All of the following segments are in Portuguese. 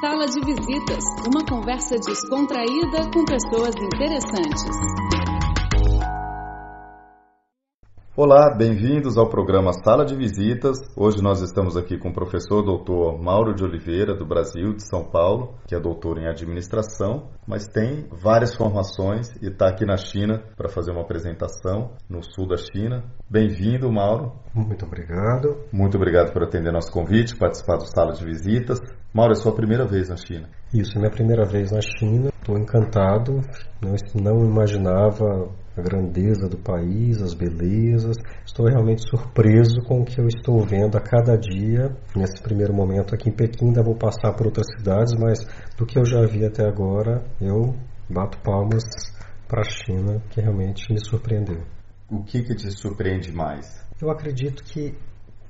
Sala de Visitas, uma conversa descontraída com pessoas interessantes. Olá, bem-vindos ao programa Sala de Visitas. Hoje nós estamos aqui com o professor doutor Mauro de Oliveira, do Brasil, de São Paulo, que é doutor em administração, mas tem várias formações e está aqui na China para fazer uma apresentação no sul da China. Bem-vindo, Mauro. Muito obrigado. Muito obrigado por atender nosso convite, participar do Sala de Visitas. Mauro, é sua primeira vez na China? Isso, é minha primeira vez na China. Estou encantado. Não, não imaginava a grandeza do país, as belezas. Estou realmente surpreso com o que eu estou vendo a cada dia. Nesse primeiro momento aqui em Pequim, ainda vou passar por outras cidades, mas do que eu já vi até agora, eu bato palmas para a China, que realmente me surpreendeu. O que, que te surpreende mais? Eu acredito que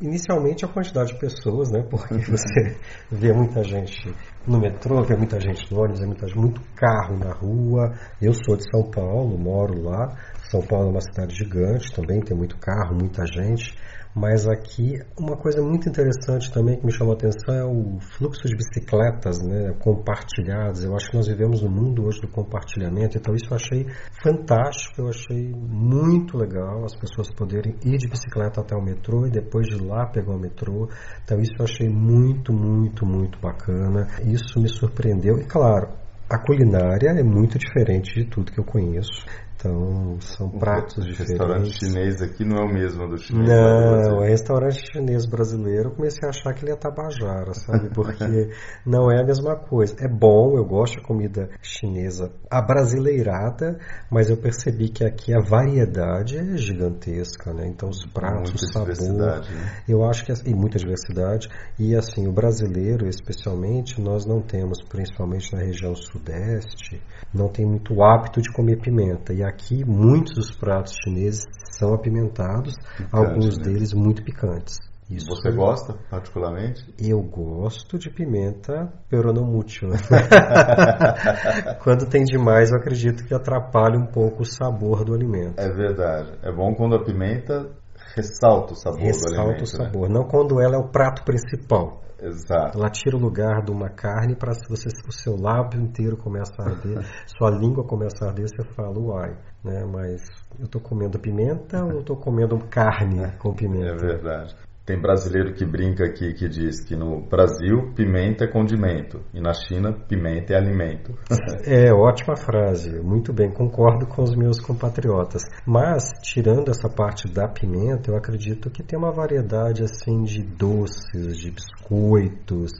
inicialmente a quantidade de pessoas, né? Porque você vê muita gente no metrô, vê muita gente no ônibus, vê muita, muito carro na rua. Eu sou de São Paulo, moro lá. São Paulo é uma cidade gigante, também tem muito carro, muita gente. Mas aqui, uma coisa muito interessante também que me chamou a atenção é o fluxo de bicicletas né, compartilhadas. Eu acho que nós vivemos no mundo hoje do compartilhamento, então isso eu achei fantástico, eu achei muito legal as pessoas poderem ir de bicicleta até o metrô e depois de lá pegar o metrô. Então isso eu achei muito, muito, muito bacana. Isso me surpreendeu e, claro, a culinária é muito diferente de tudo que eu conheço. Então, são pratos o diferentes. restaurante chinês aqui não é o mesmo do chinês Não, é restaurante chinês brasileiro. Eu comecei a achar que ele ia tabajara, sabe? Porque não é a mesma coisa. É bom, eu gosto de comida chinesa abrasileirada, mas eu percebi que aqui a variedade é gigantesca, né? Então, os pratos, muita o sabor. né? Eu acho que e muita diversidade e assim o brasileiro especialmente nós não temos principalmente na região sudeste não tem muito hábito de comer pimenta e aqui muitos dos pratos chineses são apimentados alguns né? deles muito picantes isso Você gosta, particularmente? eu gosto de pimenta peronomútil. Quando tem demais, eu acredito que atrapalha um pouco o sabor do alimento. É verdade. É bom quando a pimenta ressalta o sabor do Ressalta alimento. o né? sabor, não quando ela é o prato principal. Exato. Ela tira o lugar de uma carne para você, o seu lábio inteiro começa a arder, sua língua começa a arder, você fala, uai, né? Mas eu estou comendo pimenta ou estou comendo carne com É pimenta? verdade. Tem brasileiro que brinca aqui que diz que no Brasil pimenta é condimento e na China pimenta é alimento. É, ótima frase. Muito bem, concordo com os meus compatriotas. Mas, tirando essa parte da pimenta, eu acredito que tem uma variedade assim de doces, de biscoitos,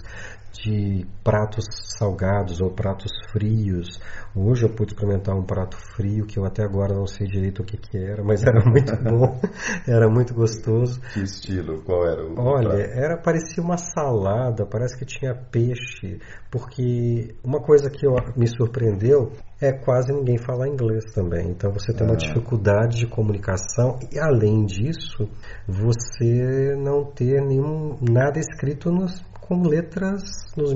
de pratos salgados ou pratos frios. Hoje eu pude experimentar um prato frio que eu até agora não sei direito o que, que era, mas era muito bom, era muito gostoso. que estilo? Qual era o Olha, prato? era parecia uma salada, parece que tinha peixe, porque uma coisa que eu- me surpreendeu é quase ninguém falar inglês também. Então você tem uma Ah. dificuldade de comunicação e além disso, você não ter nenhum nada escrito nos com letras nos,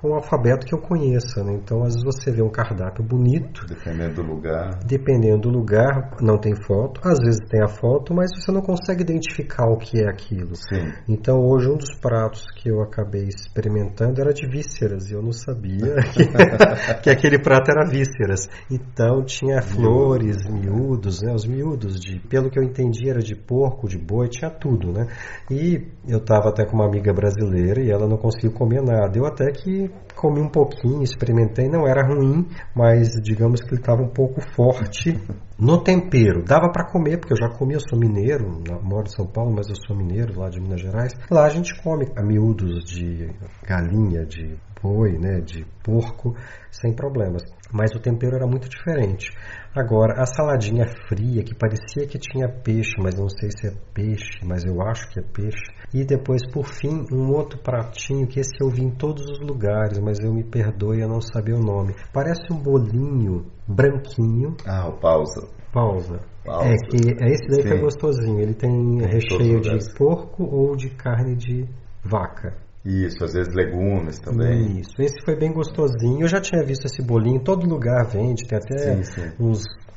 com o alfabeto que eu conheça, né? Então, às vezes você vê um cardápio bonito, Dependendo do lugar. Dependendo do lugar, não tem foto. Às vezes tem a foto, mas você não consegue identificar o que é aquilo. Sim. Então, hoje, um dos pratos que eu acabei experimentando era de vísceras. E eu não sabia que, que aquele prato era vísceras. Então, tinha flores, miúdos, né? Os miúdos, de, pelo que eu entendi, era de porco, de boi, tinha tudo, né? E eu estava até com uma amiga brasileira e ela não conseguiu comer nada. Eu até que comi um pouquinho, experimentei, não era ruim, mas digamos que ele estava um pouco forte no tempero. Dava para comer, porque eu já comi, eu sou mineiro, moro em São Paulo, mas eu sou mineiro lá de Minas Gerais. Lá a gente come a miúdos de galinha, de boi, né, de porco, sem problemas. Mas o tempero era muito diferente. Agora, a saladinha fria, que parecia que tinha peixe, mas não sei se é peixe, mas eu acho que é peixe. E depois, por fim, um outro pratinho, que esse eu vi em todos os lugares, mas eu me perdoe, eu não sabia o nome. Parece um bolinho branquinho. Ah, o pausa. Pausa. Pausa. É, que é esse daí que é Sim. gostosinho. Ele tem recheio de porco ou de carne de vaca. Isso, às vezes legumes também. Isso, esse foi bem gostosinho. Eu já tinha visto esse bolinho, em todo lugar vende, tem até Sim, sim.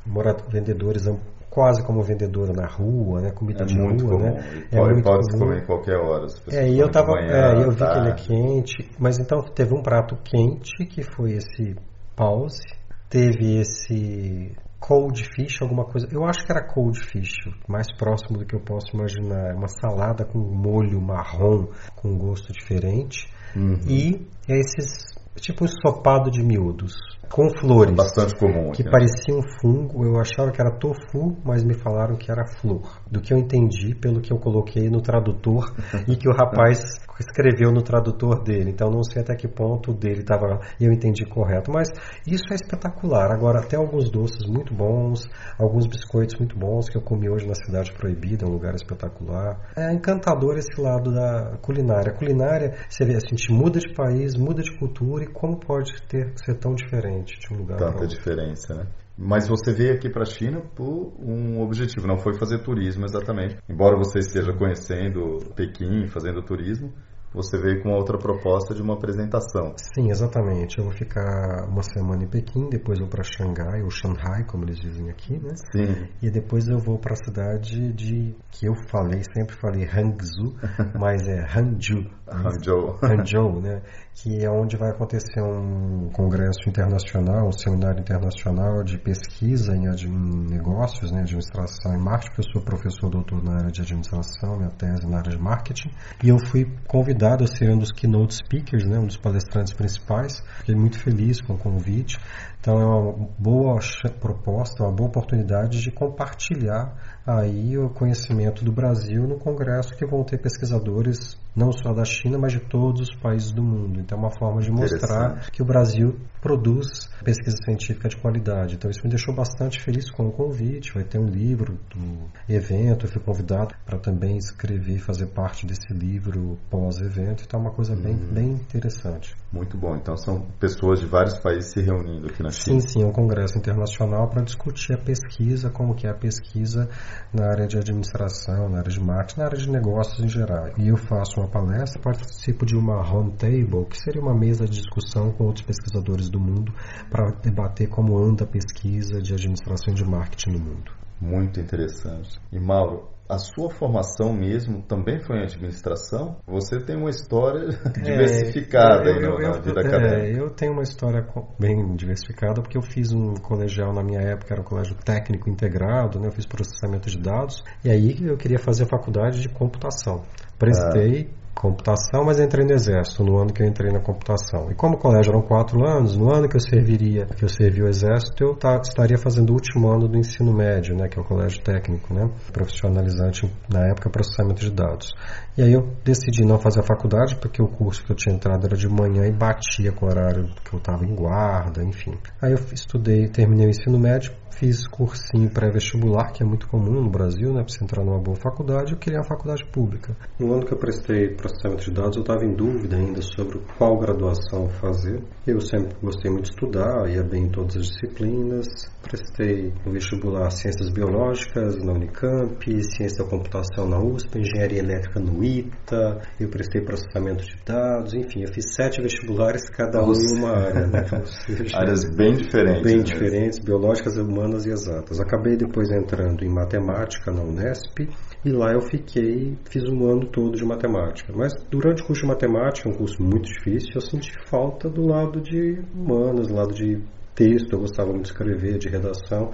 mora- vendedores quase como vendedora na rua, né? Comida é de muito rua, comum. né? É muito pode comum. comer em qualquer hora. É, e eu tava, manhã, é, eu vi que ele é quente, mas então teve um prato quente que foi esse pause, teve esse cold fish, alguma coisa. Eu acho que era cold fish, mais próximo do que eu posso imaginar. Uma salada com molho marrom, com gosto diferente. Uhum. E esses tipo um ensopado de miúdos com flores. Bastante comum. Que aqui, né? parecia um fungo. Eu achava que era tofu, mas me falaram que era flor. Do que eu entendi pelo que eu coloquei no tradutor e que o rapaz escreveu no tradutor dele. Então não sei até que ponto dele estava. Eu entendi correto. Mas isso é espetacular. Agora, até alguns doces muito bons, alguns biscoitos muito bons que eu comi hoje na Cidade Proibida, um lugar espetacular. É encantador esse lado da culinária. A culinária, você vê, assim, gente muda de país, muda de cultura e como pode ter, ser tão diferente diferente de um lugar Tanta diferença, né? Mas você veio aqui para a China por um objetivo, não foi fazer turismo exatamente. Embora você esteja conhecendo Pequim, fazendo turismo, você veio com outra proposta de uma apresentação. Sim, exatamente. Eu vou ficar uma semana em Pequim, depois vou para Xangai, ou Shanghai, como eles dizem aqui, né? Sim. E depois eu vou para a cidade de que eu falei, sempre falei Hangzhou, mas é Hangzhou. Hangzhou. Hangzhou, né? Que é onde vai acontecer um congresso internacional, um seminário internacional de pesquisa em, em negócios, né, administração e marketing, porque eu sou professor doutor na área de administração, minha tese na área de marketing, e eu fui convidado convidado a ser um dos keynote speakers, né, um dos palestrantes principais. Fiquei muito feliz com o convite. Então é uma boa proposta, uma boa oportunidade de compartilhar aí o conhecimento do Brasil no congresso que vão ter pesquisadores não só da China, mas de todos os países do mundo. Então é uma forma de mostrar que o Brasil produz pesquisa científica de qualidade. Então isso me deixou bastante feliz com o convite. Vai ter um livro do evento, eu fui convidado para também escrever, fazer parte desse livro pós-evento. Então é uma coisa bem, uhum. bem interessante. Muito bom. Então são pessoas de vários países se reunindo aqui na China. Sim, sim, é um congresso internacional para discutir a pesquisa, como que é a pesquisa na área de administração, na área de marketing, na área de negócios em geral. E eu faço uma palestra, participo de uma roundtable, que seria uma mesa de discussão com outros pesquisadores do mundo para debater como anda a pesquisa de administração de marketing no mundo. Muito interessante. E Mauro, a sua formação mesmo também foi em administração? Você tem uma história diversificada é, eu, eu, na vida eu, acadêmica. É, eu tenho uma história bem diversificada porque eu fiz um colegial na minha época, era um colégio técnico integrado, né? eu fiz processamento de dados e aí eu queria fazer a faculdade de computação. Prestei, ah computação, mas entrei no exército no ano que eu entrei na computação. E como o colégio eram quatro anos, no ano que eu serviria, que eu servi o exército, eu tá, estaria fazendo o último ano do ensino médio, né, que é o colégio técnico, né, profissionalizante na época processamento de dados. E aí eu decidi não fazer a faculdade porque o curso que eu tinha entrado era de manhã e batia com o horário que eu estava em guarda, enfim. Aí eu estudei, terminei o ensino médio, Fiz cursinho pré-vestibular, que é muito comum no Brasil, né, para você entrar numa boa faculdade, eu queria uma faculdade pública. No ano que eu prestei processamento de dados, eu estava em dúvida ainda sobre qual graduação fazer. Eu sempre gostei muito de estudar, ia bem em todas as disciplinas. Prestei no vestibular Ciências Biológicas na Unicamp, Ciência da Computação na USP, Engenharia Elétrica no ITA, eu prestei processamento de dados, enfim, eu fiz sete vestibulares, cada um em uma área. Né? Seja, Áreas bem diferentes. Bem né? diferentes, biológicas, humanas e exatas. Acabei depois entrando em matemática na Unesp e lá eu fiquei, fiz um ano todo de matemática. Mas durante o curso de matemática, um curso muito difícil, eu senti falta do lado de humanas, do lado de texto, eu gostava muito de escrever, de redação.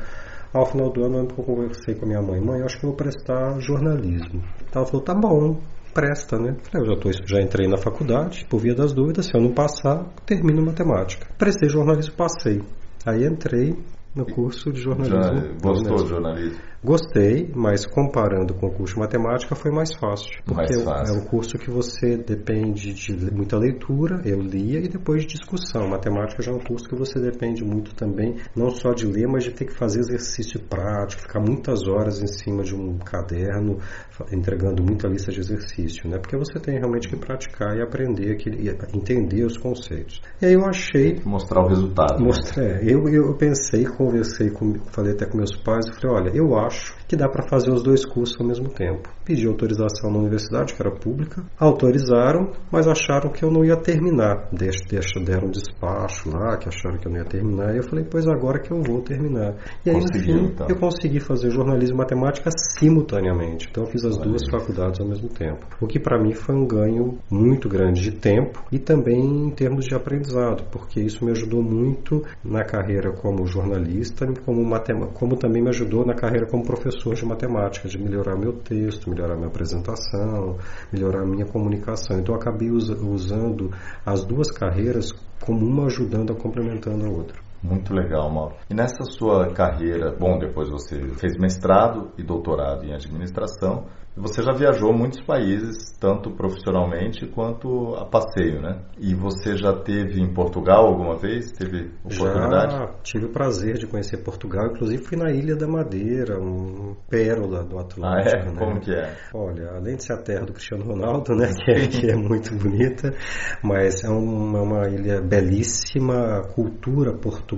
Ao final do ano, eu conversei com a minha mãe, mãe, eu acho que eu vou prestar jornalismo. Ela falou, tá bom, presta, né? Eu já, tô, já entrei na faculdade, por via das dúvidas, se eu não passar, termino matemática. Prestei jornalismo, passei. Aí entrei, no curso de jornalismo. Já gostou de jornalismo? Gostei, mas comparando com o curso de matemática foi mais fácil. Porque mais fácil. é um curso que você depende de muita leitura, eu lia, e depois de discussão. Matemática já é um curso que você depende muito também, não só de ler, mas de ter que fazer exercício prático, ficar muitas horas em cima de um caderno, entregando muita lista de exercício, né? Porque você tem realmente que praticar e aprender, aquele, entender os conceitos. E aí eu achei... Mostrar o resultado. Mostrar, né? eu, eu pensei conversei, com, falei até com meus pais, eu falei, olha, eu acho que dá para fazer os dois cursos ao mesmo tempo. Pedi autorização na universidade, que era pública, autorizaram, mas acharam que eu não ia terminar. Deixa, deixa, deram um despacho lá, que acharam que eu não ia terminar, e eu falei, pois agora que eu vou terminar. E aí, Conseguiu, no fim, então. eu consegui fazer jornalismo e matemática simultaneamente. Então eu fiz as duas faculdades ao mesmo tempo. O que para mim foi um ganho muito grande de tempo e também em termos de aprendizado, porque isso me ajudou muito na carreira como jornalista, como, como também me ajudou na carreira como professor de matemática, de melhorar meu texto, melhorar minha apresentação, melhorar minha comunicação. Então acabei usando as duas carreiras como uma ajudando a complementando a outra. Muito legal, Mauro. E nessa sua carreira, bom, depois você fez mestrado e doutorado em administração, você já viajou muitos países, tanto profissionalmente quanto a passeio, né? E você já teve em Portugal alguma vez? Teve oportunidade? Já tive o prazer de conhecer Portugal, inclusive fui na Ilha da Madeira, um pérola do Atlântico. Ah, é? Né? Como que é? Olha, além de ser a terra do Cristiano Ronaldo, né, que é, que é muito bonita, mas é uma, uma ilha belíssima, cultura portuguesa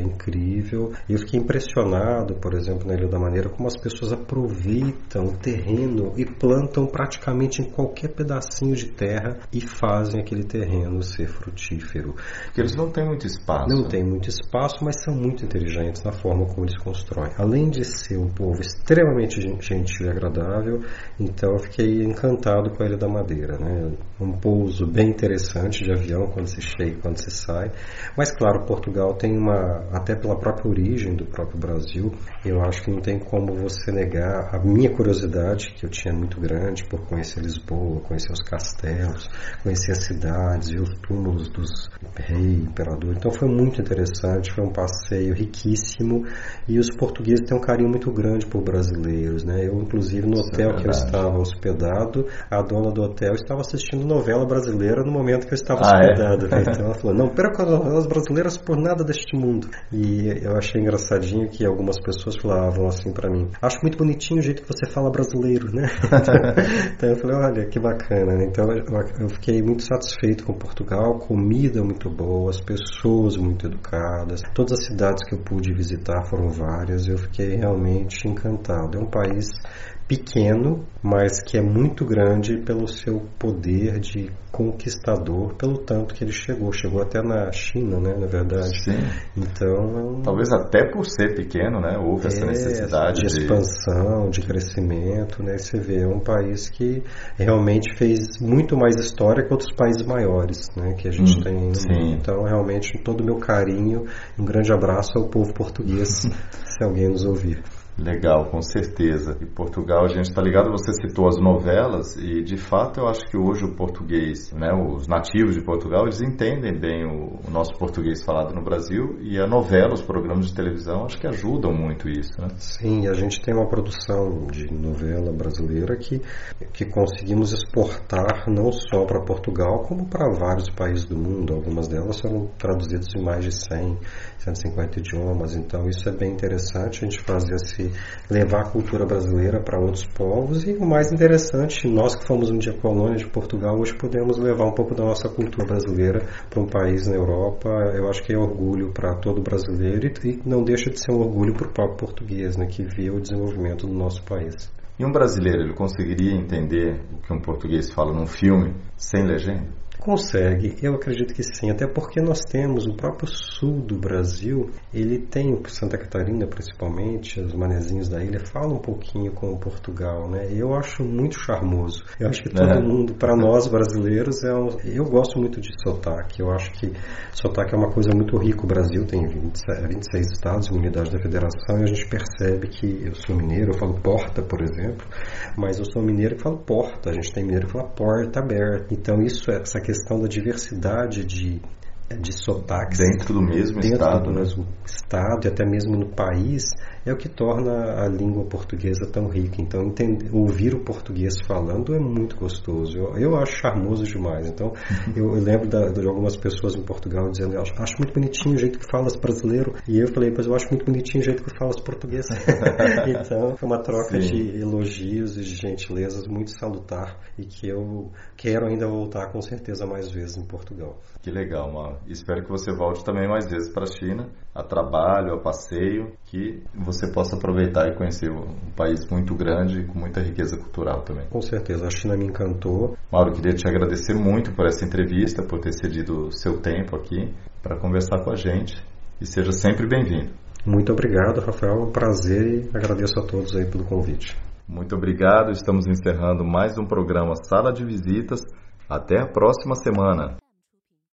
incrível. E eu fiquei impressionado, por exemplo, na Ilha da Madeira, como as pessoas aproveitam o terreno terreno e plantam praticamente em qualquer pedacinho de terra e fazem aquele terreno ser frutífero. Porque eles não têm muito espaço. Não têm muito espaço, mas são muito inteligentes na forma como eles constroem. Além de ser um povo extremamente gentil e agradável, então eu fiquei encantado com a Ilha da Madeira. Né? Um pouso bem interessante de avião quando se chega e quando se sai. Mas claro, Portugal tem uma, até pela própria origem do próprio Brasil, eu acho que não tem como você negar a minha curiosidade que eu tinha muito grande por conhecer Lisboa, conhecer os castelos, conhecer as cidades e os túmulos dos reis, imperadores. Então foi muito interessante, foi um passeio riquíssimo e os portugueses têm um carinho muito grande por brasileiros, né? Eu inclusive no Isso é hotel é que eu estava hospedado, a dona do hotel estava assistindo novela brasileira no momento que eu estava ah, é? hospedado. É? Então ela falou: "Não, perca as novelas brasileiras por nada deste mundo". E eu achei engraçadinho que algumas pessoas falavam assim para mim: "Acho muito bonitinho o jeito que você fala brasileiro né? então eu falei, olha, que bacana. Né? Então eu fiquei muito satisfeito com Portugal, comida muito boa, as pessoas muito educadas, todas as cidades que eu pude visitar foram várias, eu fiquei realmente encantado. É um país pequeno, mas que é muito grande pelo seu poder de conquistador, pelo tanto que ele chegou. Chegou até na China, né, na verdade. Sim. Então, talvez até por ser pequeno, né, houve é, essa necessidade de, de expansão, de crescimento, né? Você vê, é um país que realmente fez muito mais história que outros países maiores, né, que a gente hum, tem. Sim. Então, realmente, todo o meu carinho, um grande abraço ao povo português, se alguém nos ouvir. Legal, com certeza. E Portugal, a gente está ligado, você citou as novelas, e de fato eu acho que hoje o português, né, os nativos de Portugal, eles entendem bem o, o nosso português falado no Brasil, e a novela, os programas de televisão, acho que ajudam muito isso, né? Sim, a gente tem uma produção de novela brasileira que, que conseguimos exportar não só para Portugal, como para vários países do mundo. Algumas delas foram traduzidas em mais de 100, 150 idiomas, então isso é bem interessante, a gente fazer esse levar a cultura brasileira para outros povos e o mais interessante, nós que fomos um dia colônia de Portugal, hoje podemos levar um pouco da nossa cultura brasileira para um país na Europa. Eu acho que é orgulho para todo brasileiro e, não deixa de ser um orgulho para o próprio português, né, que vê o desenvolvimento do nosso país. E um brasileiro, ele conseguiria entender o que um português fala num filme sem legenda? Consegue, eu acredito que sim, até porque nós temos o próprio sul do Brasil, ele tem, Santa Catarina principalmente, os manezinhos da ilha, fala um pouquinho com Portugal, né? Eu acho muito charmoso. Eu acho que todo é. mundo, para nós brasileiros, é um, eu gosto muito de sotaque. Eu acho que sotaque é uma coisa muito rica. O Brasil tem 26, 26 estados, unidade da federação, e a gente percebe que eu sou mineiro, eu falo porta, por exemplo, mas eu sou mineiro que falo porta, a gente tem mineiro que fala porta aberta. Então isso, essa questão da diversidade de, de sotaques dentro do mesmo dentro estado, do né? mesmo estado e até mesmo no país é o que torna a língua portuguesa tão rica. Então, entender, ouvir o português falando é muito gostoso. Eu, eu acho charmoso demais. Então, eu, eu lembro da, de algumas pessoas em Portugal dizendo: eu acho, acho, muito bonitinho o jeito que falas brasileiro. E eu falei: Mas eu acho muito bonitinho o jeito que falas português. então, foi uma troca Sim. de elogios e de gentilezas muito salutar e que eu quero ainda voltar com certeza mais vezes em Portugal. Que legal, Mauro. Espero que você volte também mais vezes para a China, a trabalho, a passeio, que você possa aproveitar e conhecer um país muito grande com muita riqueza cultural também. Com certeza, a China me encantou. Mauro, queria te agradecer muito por essa entrevista, por ter cedido o seu tempo aqui para conversar com a gente e seja sempre bem-vindo. Muito obrigado, Rafael. É um prazer e agradeço a todos aí pelo convite. Muito obrigado. Estamos encerrando mais um programa Sala de Visitas. Até a próxima semana.